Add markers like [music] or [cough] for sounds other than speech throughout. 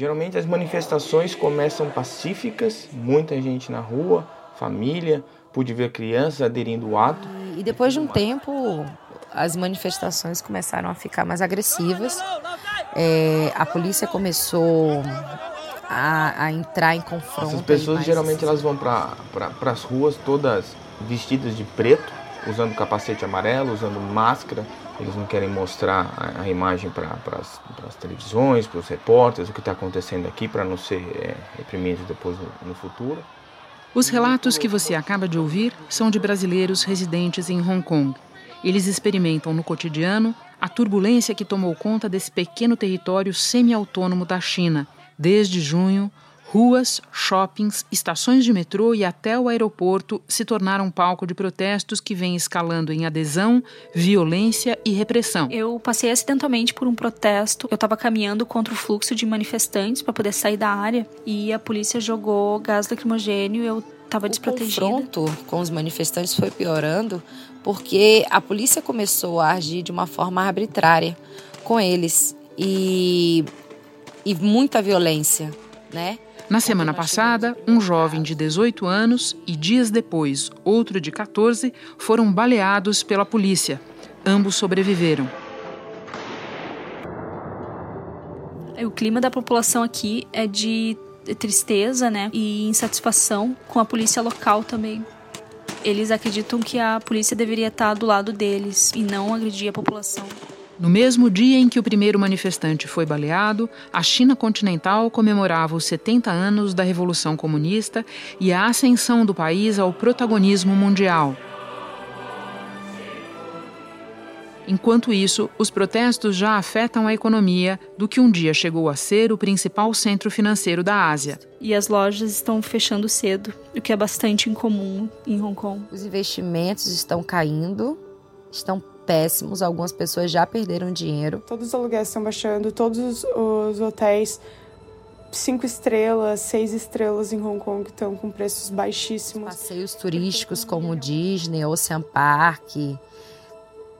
Geralmente as manifestações começam pacíficas, muita gente na rua, família, pude ver crianças aderindo ao ato. E depois de um tempo, as manifestações começaram a ficar mais agressivas. É, a polícia começou a, a, entrar em confronto. As pessoas geralmente elas vão para pra, as ruas todas vestidas de preto, usando capacete amarelo, usando máscara. Eles não querem mostrar a, a imagem para as televisões, para os repórteres, o que está acontecendo aqui, para não ser é, reprimido depois no, no futuro. Os relatos que você acaba de ouvir são de brasileiros residentes em Hong Kong. Eles experimentam no cotidiano a turbulência que tomou conta desse pequeno território semi-autônomo da China. Desde junho, ruas, shoppings, estações de metrô e até o aeroporto se tornaram palco de protestos que vêm escalando em adesão, violência e repressão. Eu passei acidentalmente por um protesto. Eu estava caminhando contra o fluxo de manifestantes para poder sair da área e a polícia jogou gás lacrimogênio. Eu estava desprotegida. O confronto com os manifestantes foi piorando porque a polícia começou a agir de uma forma arbitrária com eles e, e muita violência, né? Na semana passada, um jovem de 18 anos e dias depois outro de 14 foram baleados pela polícia. Ambos sobreviveram. O clima da população aqui é de tristeza, né, e insatisfação com a polícia local também. Eles acreditam que a polícia deveria estar do lado deles e não agredir a população. No mesmo dia em que o primeiro manifestante foi baleado, a China continental comemorava os 70 anos da Revolução Comunista e a ascensão do país ao protagonismo mundial. Enquanto isso, os protestos já afetam a economia do que um dia chegou a ser o principal centro financeiro da Ásia. E as lojas estão fechando cedo, o que é bastante incomum em Hong Kong. Os investimentos estão caindo, estão péssimos, algumas pessoas já perderam dinheiro. Todos os aluguéis estão baixando, todos os hotéis cinco estrelas, seis estrelas em Hong Kong estão com preços baixíssimos. Passeios turísticos como Disney, Ocean Park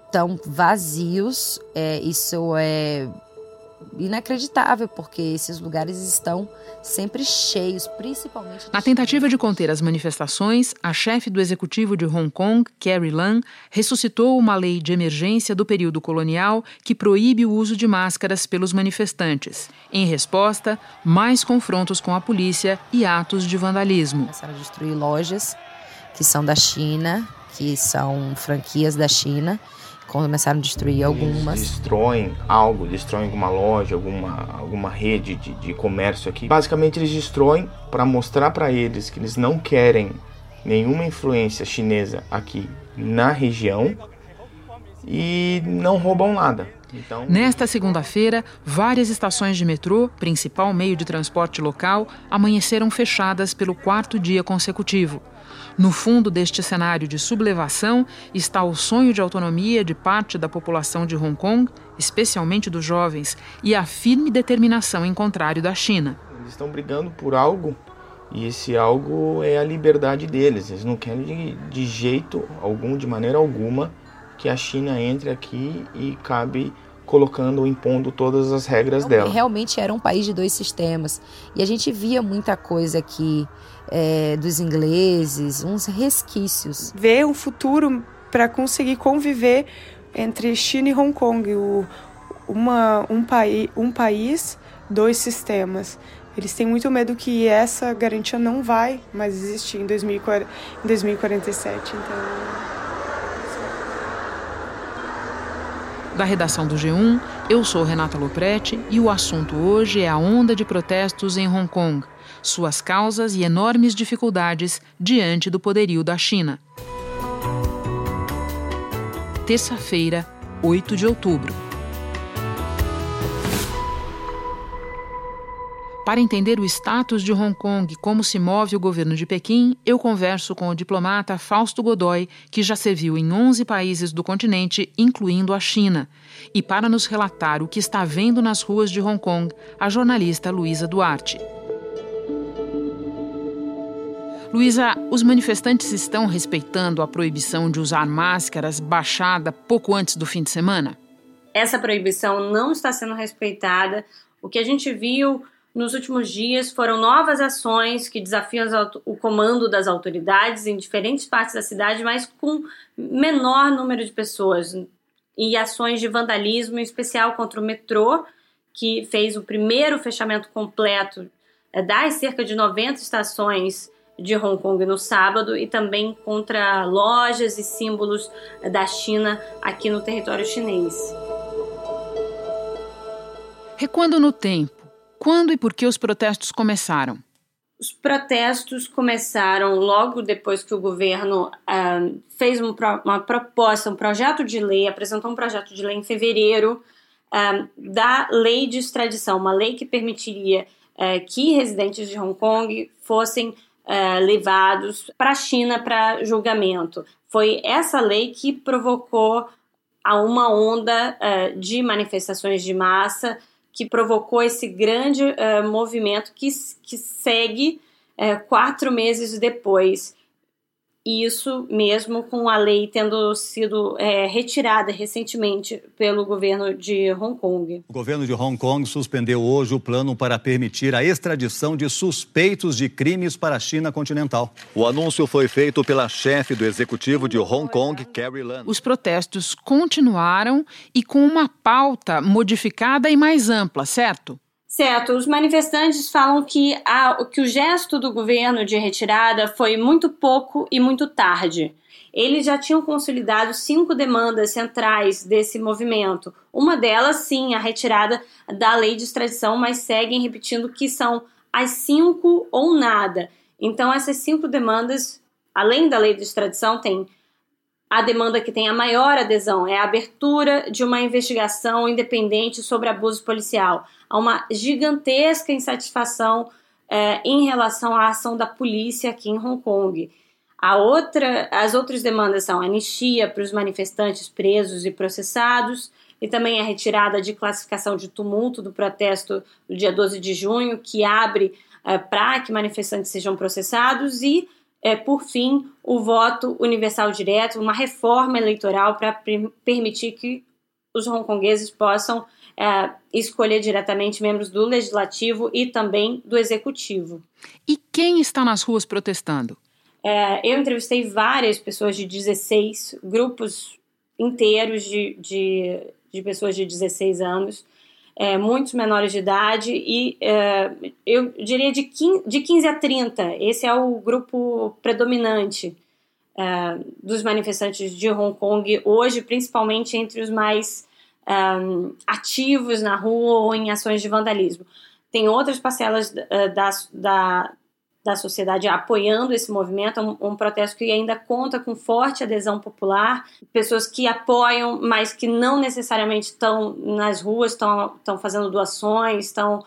estão vazios. É, isso é inacreditável, porque esses lugares estão sempre cheios, principalmente. Na tentativa de conter as manifestações, a chefe do executivo de Hong Kong, Carrie Lam, ressuscitou uma lei de emergência do período colonial que proíbe o uso de máscaras pelos manifestantes. Em resposta, mais confrontos com a polícia e atos de vandalismo. Começaram a destruir lojas que são da China, que são franquias da China começaram a destruir algumas. Eles destroem algo, destroem alguma loja, alguma, alguma rede de, de comércio aqui. Basicamente, eles destroem para mostrar para eles que eles não querem nenhuma influência chinesa aqui na região e não roubam nada. Então... Nesta segunda-feira, várias estações de metrô, principal meio de transporte local, amanheceram fechadas pelo quarto dia consecutivo. No fundo deste cenário de sublevação está o sonho de autonomia de parte da população de Hong Kong, especialmente dos jovens, e a firme determinação em contrário da China. Eles estão brigando por algo e esse algo é a liberdade deles. Eles não querem de, de jeito algum, de maneira alguma, que a China entre aqui e cabe colocando, impondo todas as regras dela. Realmente era um país de dois sistemas. E a gente via muita coisa aqui é, dos ingleses, uns resquícios. Ver um futuro para conseguir conviver entre China e Hong Kong, o, uma, um, paí, um país, dois sistemas. Eles têm muito medo que essa garantia não vai mais existir em, 2040, em 2047. Então. Da redação do G1, eu sou Renata Loprete e o assunto hoje é a onda de protestos em Hong Kong, suas causas e enormes dificuldades diante do poderio da China. Terça-feira, 8 de outubro. Para entender o status de Hong Kong e como se move o governo de Pequim, eu converso com o diplomata Fausto Godoy, que já serviu em 11 países do continente, incluindo a China. E para nos relatar o que está vendo nas ruas de Hong Kong, a jornalista Luísa Duarte. Luísa, os manifestantes estão respeitando a proibição de usar máscaras baixada pouco antes do fim de semana? Essa proibição não está sendo respeitada. O que a gente viu Nos últimos dias foram novas ações que desafiam o comando das autoridades em diferentes partes da cidade, mas com menor número de pessoas. E ações de vandalismo, em especial contra o metrô, que fez o primeiro fechamento completo é, das cerca de 90 estações de Hong Kong no sábado e também contra lojas e símbolos da China aqui no território chinês. Recuando no tempo, quando e por que os protestos começaram? Os protestos começaram logo depois que o governo uh, fez um, uma proposta, um projeto de lei, apresentou um projeto de lei em fevereiro uh, da lei de extradição, uma lei que permitiria uh, que residentes de Hong Kong fossem levados para a China para julgamento. Foi essa lei que provocou a uma onda de manifestações de massa que provocou esse grande uh, movimento que, que segue uh, quatro meses depois isso mesmo com a lei tendo sido é, retirada recentemente pelo governo de Hong Kong. O governo de Hong Kong suspendeu hoje o plano para permitir a extradição de suspeitos de crimes para a China continental. O anúncio foi feito pela chefe do executivo de Hong Kong, Carrie Lam. Os protestos continuaram e com uma pauta modificada e mais ampla, certo? Certo, os manifestantes falam que, a, que o gesto do governo de retirada foi muito pouco e muito tarde. Eles já tinham consolidado cinco demandas centrais desse movimento. Uma delas, sim, a retirada da lei de extradição, mas seguem repetindo que são as cinco ou nada. Então, essas cinco demandas, além da lei de extradição, tem a demanda que tem a maior adesão é a abertura de uma investigação independente sobre abuso policial. Há uma gigantesca insatisfação é, em relação à ação da polícia aqui em Hong Kong. A outra, as outras demandas são anistia para os manifestantes presos e processados, e também a retirada de classificação de tumulto do protesto do dia 12 de junho, que abre é, para que manifestantes sejam processados, e é, por fim, o voto universal direto, uma reforma eleitoral para permitir que os hongkongueses possam é, escolher diretamente membros do legislativo e também do executivo. E quem está nas ruas protestando? É, eu entrevistei várias pessoas de 16, grupos inteiros de, de, de pessoas de 16 anos, é, muitos menores de idade e é, eu diria de 15, de 15 a 30. Esse é o grupo predominante é, dos manifestantes de Hong Kong hoje, principalmente entre os mais é, ativos na rua ou em ações de vandalismo. Tem outras parcelas é, da, da, da sociedade apoiando esse movimento, é um, um, protesto que ainda conta com forte adesão popular, pessoas que apoiam, mas que não necessariamente estão nas ruas, estão, fazendo doações, estão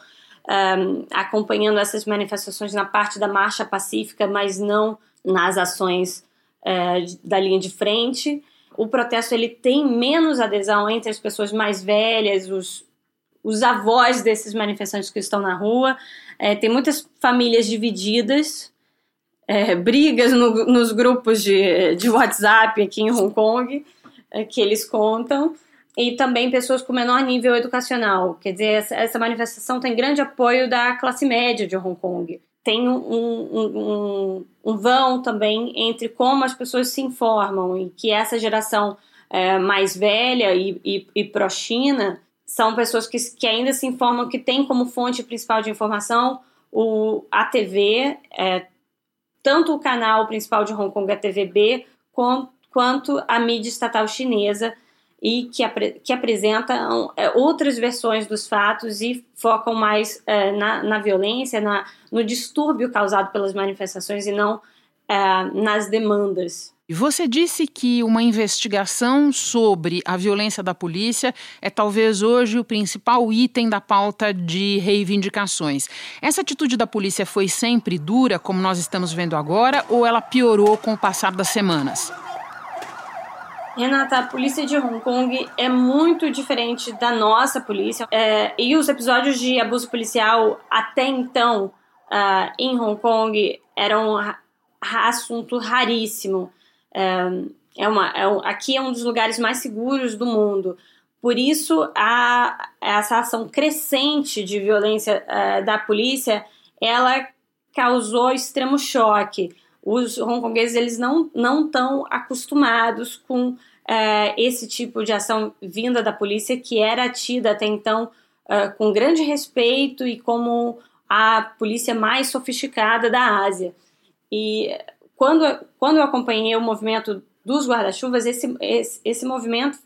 um, acompanhando essas manifestações na parte da marcha pacífica, mas não nas ações uh, da linha de frente. O protesto ele tem menos adesão entre as pessoas mais velhas, os, os avós desses manifestantes que estão na rua, é, tem muitas famílias divididas, é, brigas no, nos grupos de, de WhatsApp aqui em Hong Kong, é, que eles contam, e também pessoas com menor nível educacional. Quer dizer, essa, essa manifestação tem grande apoio da classe média de Hong Kong. Tem um, um, um, um vão também entre como as pessoas se informam e que essa geração é, mais velha e, e, e pró-China são pessoas que, que ainda se informam que tem como fonte principal de informação o, a TV, é, tanto o canal principal de Hong Kong, a TVB, com, quanto a mídia estatal chinesa, e que, apre, que apresentam é, outras versões dos fatos e focam mais é, na, na violência, na, no distúrbio causado pelas manifestações e não é, nas demandas. E você disse que uma investigação sobre a violência da polícia é talvez hoje o principal item da pauta de reivindicações. Essa atitude da polícia foi sempre dura, como nós estamos vendo agora, ou ela piorou com o passar das semanas? Renata, a polícia de Hong Kong é muito diferente da nossa polícia. É, e os episódios de abuso policial até então uh, em Hong Kong eram assunto raríssimo. É, é uma, é, aqui é um dos lugares mais seguros do mundo. Por isso, a, essa ação crescente de violência uh, da polícia, ela causou extremo choque. Os hongkongueses eles não não estão acostumados com uh, esse tipo de ação vinda da polícia que era tida até então com grande respeito e como a polícia mais sofisticada da Ásia. E quando, quando eu acompanhei o movimento dos guarda-chuvas, esse, esse, esse movimento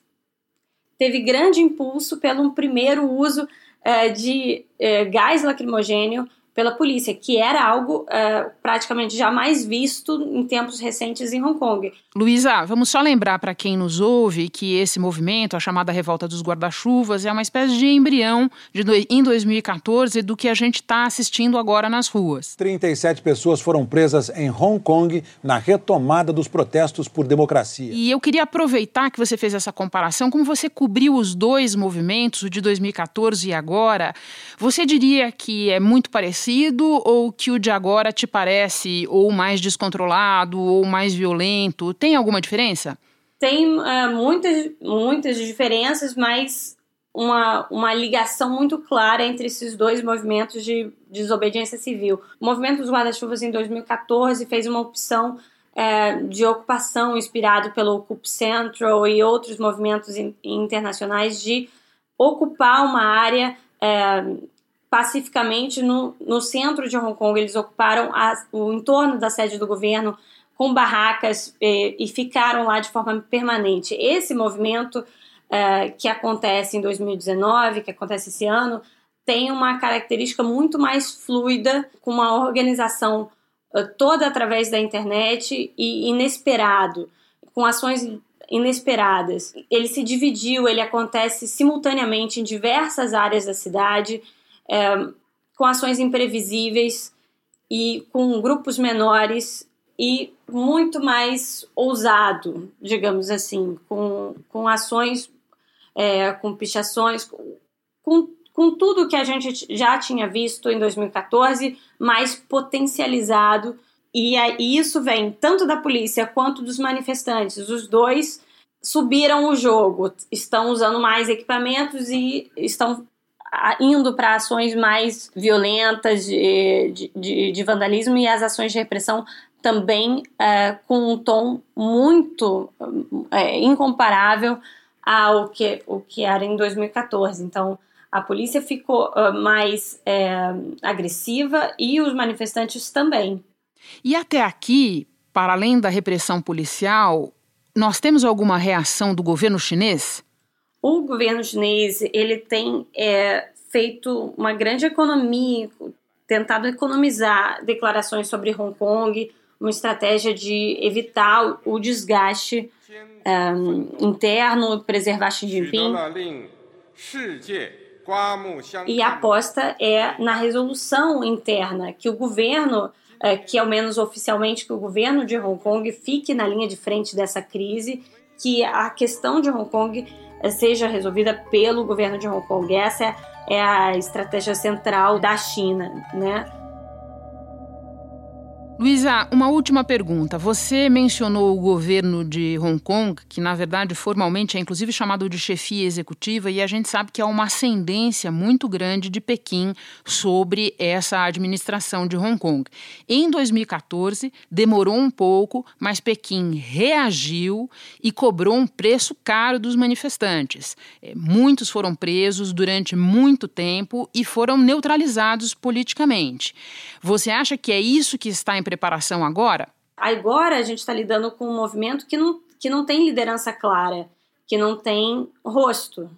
teve grande impulso pelo primeiro uso uh, de uh, gás lacrimogênio pela polícia, que era algo uh, praticamente jamais visto em tempos recentes em Hong Kong. Luísa, vamos só lembrar para quem nos ouve que esse movimento, a chamada Revolta dos Guarda-Chuvas, é uma espécie de embrião de, em 2014 do que a gente está assistindo agora nas ruas. 37 pessoas foram presas em Hong Kong na retomada dos protestos por democracia. E eu queria aproveitar que você fez essa comparação, como você cobriu os dois movimentos, o de 2014 e agora. Você diria que é muito parecido? Parecido ou que o de agora te parece ou mais descontrolado ou mais violento? Tem alguma diferença? Tem uh, muitas, muitas diferenças, mas uma, uma ligação muito clara entre esses dois movimentos de desobediência civil. O movimento dos guarda-chuvas em 2014 fez uma opção é, de ocupação inspirado pelo Ocup Central e outros movimentos in, internacionais de ocupar uma área é, pacificamente no, no centro de Hong Kong. Eles ocuparam a, o entorno da sede do governo com barracas e, e ficaram lá de forma permanente. Esse movimento uh, que acontece em 2019, que acontece esse ano, tem uma característica muito mais fluida, com uma organização uh, toda através da internet e inesperado, com ações inesperadas. Ele se dividiu, ele acontece simultaneamente em diversas áreas da cidade é, com ações imprevisíveis e com grupos menores e muito mais ousado, digamos assim, com, com ações, é, com pichações, com, com tudo que a gente já tinha visto em 2014, mais potencializado. E, e isso vem tanto da polícia quanto dos manifestantes. Os dois subiram o jogo, estão usando mais equipamentos e estão indo para ações mais violentas de, de, de, vandalismo e as ações de repressão também é, com um tom muito é, incomparável ao que, o que era em 2014. Então, a polícia ficou uh, mais é, agressiva e os manifestantes também. E até aqui, para além da repressão policial, nós temos alguma reação do governo chinês? O governo chinês ele tem é, feito uma grande economia, tentado economizar declarações sobre Hong Kong, uma estratégia de evitar o desgaste um, interno, preservar Xi Jinping. E a aposta é na resolução interna, que o governo, é, que ao menos oficialmente, que o governo de Hong Kong fique na linha de frente dessa crise, que a questão de Hong Kong seja resolvida pelo governo de Hong Kong. Essa é a estratégia central da China, né? Luísa, uma última pergunta. Você mencionou o governo de Hong Kong, que na verdade formalmente é inclusive chamado de chefia executiva, e a gente sabe que há uma ascendência muito grande de Pequim sobre essa administração de Hong Kong. Em 2014, demorou um pouco, mas Pequim reagiu e cobrou um preço caro dos manifestantes. É, muitos foram presos durante muito tempo e foram neutralizados politicamente. Você acha que é isso que está em preparação agora? Agora a gente está lidando com um movimento que não, que não tem liderança clara, que não tem rosto.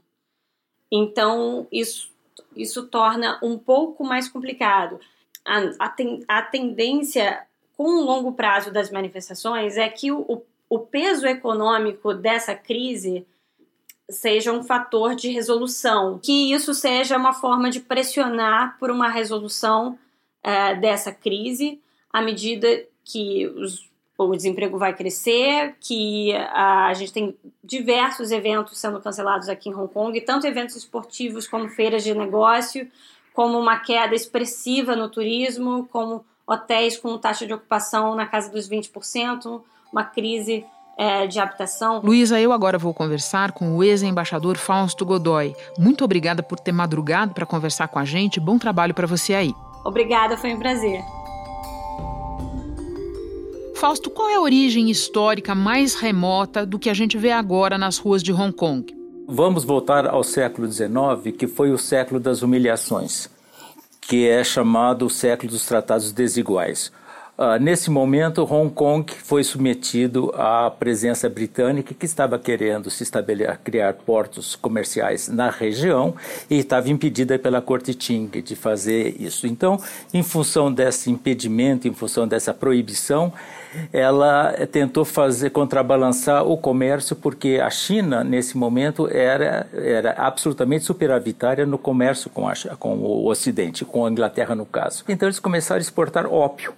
Então, isso, isso torna um pouco mais complicado. A, a, ten, a tendência com o longo prazo das manifestações é que o, o peso econômico dessa crise seja um fator de resolução, que isso seja uma forma de pressionar por uma resolução uh, dessa crise à medida que os, o desemprego vai crescer, que a, a gente tem diversos eventos sendo cancelados aqui em Hong Kong, tanto eventos esportivos como feiras de negócio, como uma queda expressiva no turismo, como hotéis com taxa de ocupação na casa dos 20%, uma crise é, de habitação. Luísa, eu agora vou conversar com o ex-embaixador Fausto Godoy. Muito obrigada por ter madrugado para conversar com a gente. Bom trabalho para você aí. Obrigada, foi um prazer. Fausto, qual é a origem histórica mais remota do que a gente vê agora nas ruas de Hong Kong? Vamos voltar ao século XIX, que foi o século das humilhações, que é chamado o século dos tratados desiguais. Uh, nesse momento, Hong Kong foi submetido à presença britânica que estava querendo se estabelecer, criar portos comerciais na região e estava impedida pela corte Qing de fazer isso. Então, em função desse impedimento, em função dessa proibição, ela tentou fazer contrabalançar o comércio porque a China nesse momento era era absolutamente superavitária no comércio com, a, com o Ocidente, com a Inglaterra no caso. Então eles começaram a exportar ópio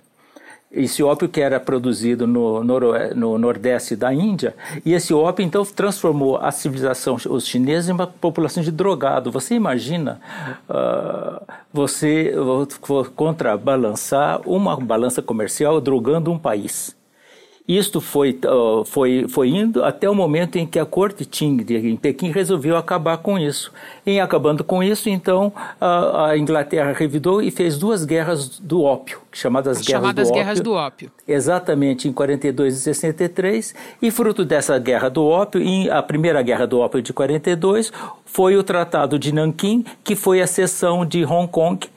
esse ópio que era produzido no, no, nordeste da Índia, e esse ópio então transformou a civilização, os chineses, em uma população de drogado. Você imagina uh, você contrabalançar uma balança comercial drogando um país? Isto foi, uh, foi, foi indo até o momento em que a corte Qing em Pequim resolveu acabar com isso. Em acabando com isso, então, a, a Inglaterra revidou e fez duas guerras do ópio, chamadas, guerras, chamadas do guerras ópio, do ópio. Exatamente, em 42 e 63. E fruto dessa guerra do ópio, em, a primeira guerra do ópio de 42, foi o Tratado de Nanquim, que foi a cessão de Hong Kong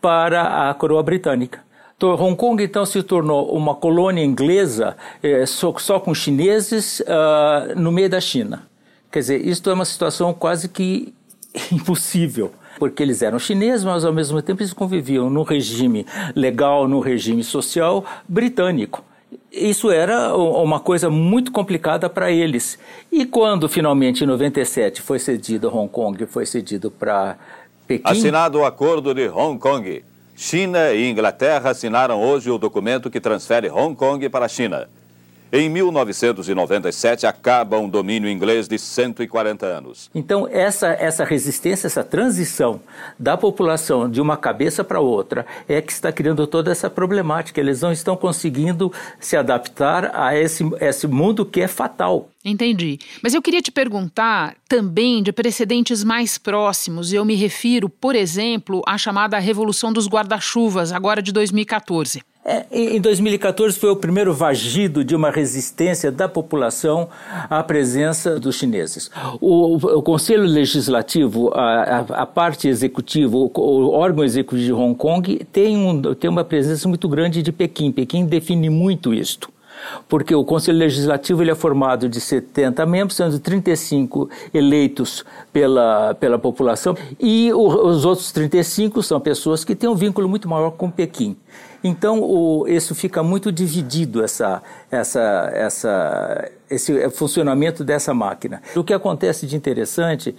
para a coroa britânica. Hong Kong então se tornou uma colônia inglesa é, só, só, com chineses uh, no meio da China. Quer dizer, isto é uma situação quase que [laughs] impossível, porque eles eram chineses, mas ao mesmo tempo eles conviviam no regime legal, no regime social britânico. Isso era uma coisa muito complicada para eles. E quando finalmente em 97 foi cedido Hong Kong, foi cedido para Pequim. Assinado o acordo de Hong Kong. China e Inglaterra assinaram hoje o documento que transfere Hong Kong para a China. Em 1997 acaba um domínio inglês de 140 anos. Então essa essa resistência, essa transição da população de uma cabeça para outra é que está criando toda essa problemática. Eles não estão conseguindo se adaptar a esse esse mundo que é fatal. Entendi. Mas eu queria te perguntar também de precedentes mais próximos. Eu me refiro, por exemplo, à chamada Revolução dos Guarda-Chuvas, agora de 2014. É, em 2014 foi o primeiro vagido de uma resistência da população à presença dos chineses. O, o Conselho Legislativo, a, a, a parte executiva, o, o, órgão executivo de Hong Kong tem, um, tem uma presença muito grande de Pequim. Pequim define muito isto porque o Conselho Legislativo ele é formado de 70 membros, sendo 35 eleitos pela, pela população, e o, os outros 35 são pessoas que têm um vínculo muito maior com Pequim. Então, o, isso fica muito dividido, essa, essa, essa, esse funcionamento dessa máquina. O que acontece de interessante,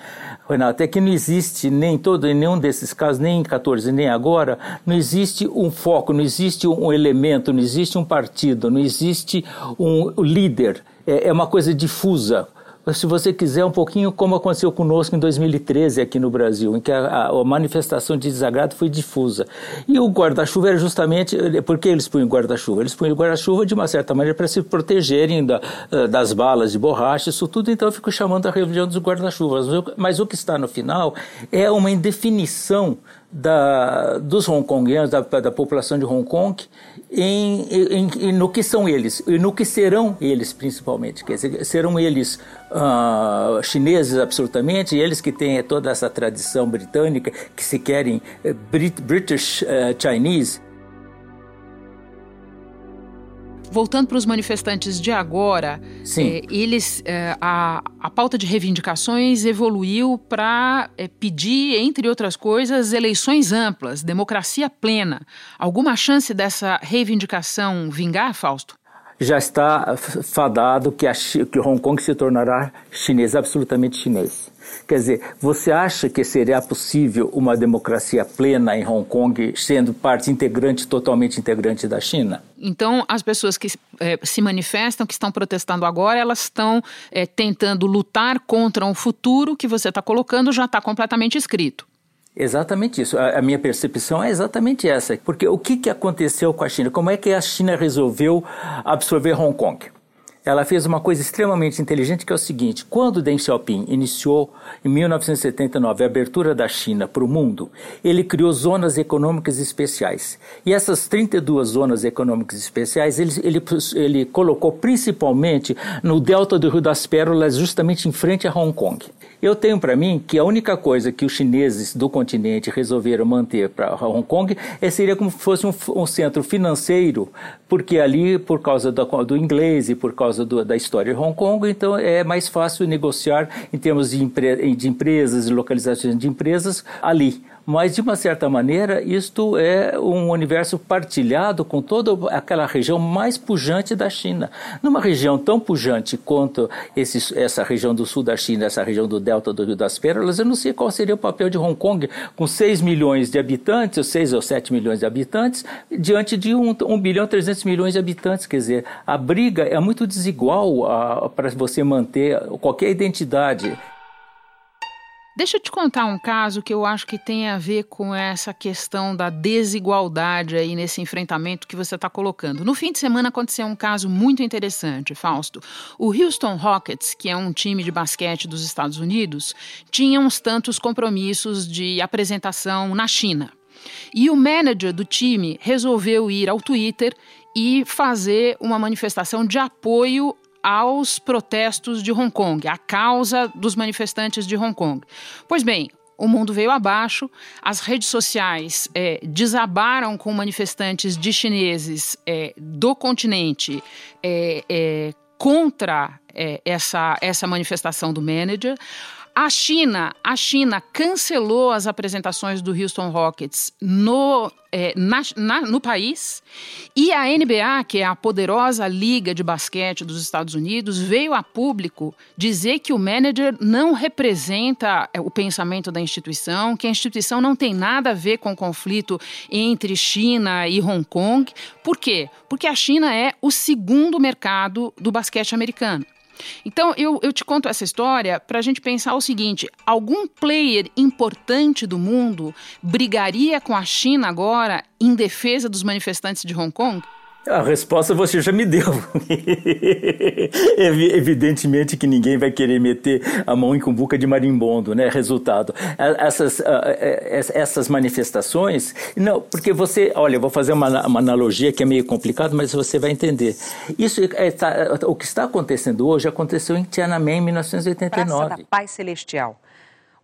Renato, é que não existe nem todo, em nenhum desses casos, nem em 14, nem agora, não existe um foco, não existe um elemento, não existe um partido, não existe um líder. é, é uma coisa difusa se você quiser, um pouquinho como aconteceu conosco em 2013 aqui no Brasil, em que a, a manifestação de desagrado foi difusa. E o guarda-chuva era justamente. Por que eles punham guarda-chuva? Eles punham guarda-chuva de uma certa maneira para se protegerem da, eh, das balas de borracha, isso tudo, então eu fico chamando a reunião dos guarda-chuvas. Mas o que está no final é uma indefinição da, dos hongkonguianos, da, da população de Hong Kong, em, em, em, no que são eles e no que serão eles principalmente. Quer dizer, serão eles uh, chineses absolutamente, eles que têm toda essa tradição britânica, que se querem Brit British uh, Chinese, voltando para os manifestantes de agora, é, eles é, a, a pauta de reivindicações evoluiu para é, pedir, entre outras coisas, eleições amplas, democracia plena. Alguma chance dessa reivindicação vingar, Fausto? Já está fadado que, a, que Hong Kong se tornará chinês, absolutamente chinês. Quer dizer, você acha que seria possível uma democracia plena em Hong Kong, sendo parte integrante, totalmente integrante da China? Então, as pessoas que é, se manifestam, que estão protestando agora, elas estão é, tentando lutar contra um futuro que você está colocando já está completamente escrito. Exatamente isso. A, a, minha percepção é exatamente essa. Porque o que, que aconteceu com a China? Como é que a China resolveu absorver Hong Kong? Ela fez uma coisa extremamente inteligente que é o seguinte: quando Deng Xiaoping iniciou em 1979 a abertura da China para o mundo, ele criou zonas econômicas especiais. E essas 32 zonas econômicas especiais ele, ele, ele colocou principalmente no delta do Rio das Pérolas, justamente em frente a Hong Kong. Eu tenho para mim que a única coisa que os chineses do continente resolveram manter para Hong Kong é, seria como se fosse um, um, centro financeiro, porque ali, por causa do, do inglês e por causa do, da história de Hong Kong, então é mais fácil negociar em termos de, empre, de empresas e localizações de empresas ali mas de uma certa maneira isto é um universo partilhado com toda aquela região mais pujante da China. Numa região tão pujante quanto esse, essa região do sul da China, essa região do delta do Rio das Pérolas, eu não sei qual seria o papel de Hong Kong com 6 milhões de habitantes, ou 6 ou 7 milhões de habitantes, diante de 1, 1 bilhão e 300 milhões de habitantes. Quer dizer, a briga é muito desigual para você manter qualquer identidade. Deixa eu te contar um caso que eu acho que tem a ver com essa questão da desigualdade aí nesse enfrentamento que você está colocando. No fim de semana aconteceu um caso muito interessante, Fausto. O Houston Rockets, que é um time de basquete dos Estados Unidos, tinha uns tantos compromissos de apresentação na China. E o manager do time resolveu ir ao Twitter e fazer uma manifestação de apoio aos protestos de Hong Kong, à causa dos manifestantes de Hong Kong. Pois bem, o mundo veio abaixo, as redes sociais é, desabaram com manifestantes de chineses é, do continente é, é contra é, essa, essa manifestação do manager. A China, a China cancelou as apresentações do Houston Rockets no, é, na, na, no país e a NBA, que é a poderosa liga de basquete dos Estados Unidos, veio a público dizer que o manager não representa é, o pensamento da instituição, que a instituição não tem nada a ver com o conflito entre China e Hong Kong. Por quê? Porque a China é o segundo mercado do basquete americano. Então, eu, eu te conto essa história para a gente pensar o seguinte: algum player importante do mundo brigaria com a China agora em defesa dos manifestantes de Hong Kong? A resposta você já me deu. [laughs] Evidentemente que ninguém vai querer meter a mão em cumbuca de marimbondo, né? Resultado. Essas, essas manifestações, não, porque você, olha, eu vou fazer uma, uma analogia que é meio complicado, mas você vai entender. Isso, é, tá, o que está acontecendo hoje aconteceu em Tiananmen em 1989. Praça da Paz Celestial.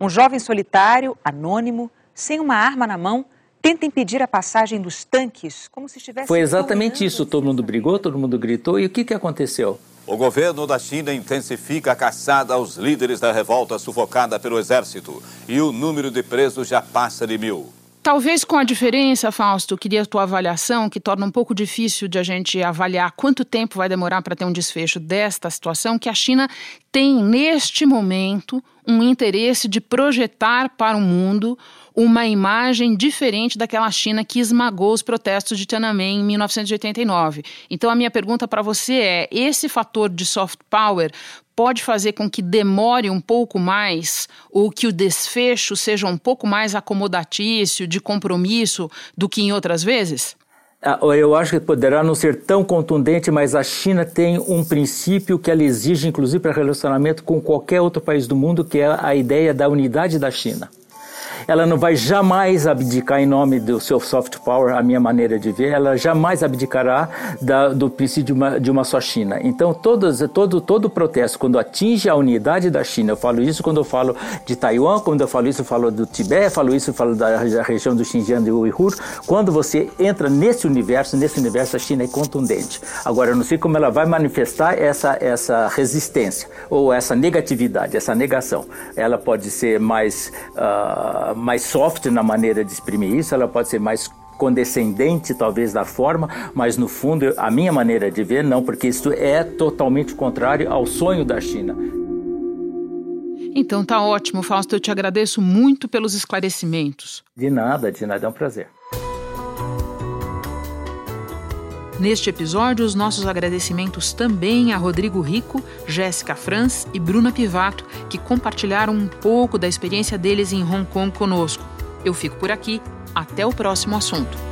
Um jovem solitário, anônimo, sem uma arma na mão, tenta impedir a passagem dos tanques, como se estivesse. Foi exatamente isso. Todo mundo brigou, todo mundo gritou. E o que, que aconteceu? O governo da China intensifica a caçada aos líderes da revolta sufocada pelo exército. E o número de presos já passa de mil. Talvez com a diferença, Fausto, queria a tua avaliação, que torna um pouco difícil de a gente avaliar quanto tempo vai demorar para ter um desfecho desta situação, que a China tem, neste momento, um interesse de projetar para o mundo uma imagem diferente daquela China que esmagou os protestos de Tiananmen em 1989. Então, a minha pergunta para você é: esse fator de soft power pode fazer com que demore um pouco mais ou que o desfecho seja um pouco mais acomodatício, de compromisso, do que em outras vezes? Ah, eu acho que poderá não ser tão contundente, mas a China tem um princípio que ela exige, inclusive, para relacionamento com qualquer outro país do mundo, que é a ideia da unidade da China ela não vai jamais abdicar em nome do seu soft power, a minha maneira de ver, ela jamais abdicará da, do princípio de uma, de uma só China. Então, todos, todo, todo protesto, quando atinge a unidade da China, eu falo isso quando eu falo de Taiwan, quando eu falo isso, eu falo do Tibete, falo isso, eu falo da, da região do Xinjiang e Uighur. Quando você entra nesse universo, nesse universo, a China é contundente. Agora, eu não sei como ela vai manifestar essa, essa resistência ou essa negatividade, essa negação. Ela pode ser mais. Uh, mais soft na maneira de exprimir isso, ela pode ser mais condescendente talvez da forma, mas no fundo a minha maneira de ver não, porque isso é totalmente contrário ao sonho da China. Então tá ótimo, Fausto, eu te agradeço muito pelos esclarecimentos. De nada, de nada, é um prazer. Neste episódio, os nossos agradecimentos também a Rodrigo Rico, Jéssica Franz e Bruna Pivato, que compartilharam um pouco da experiência deles em Hong Kong conosco. Eu fico por aqui. Até o próximo assunto.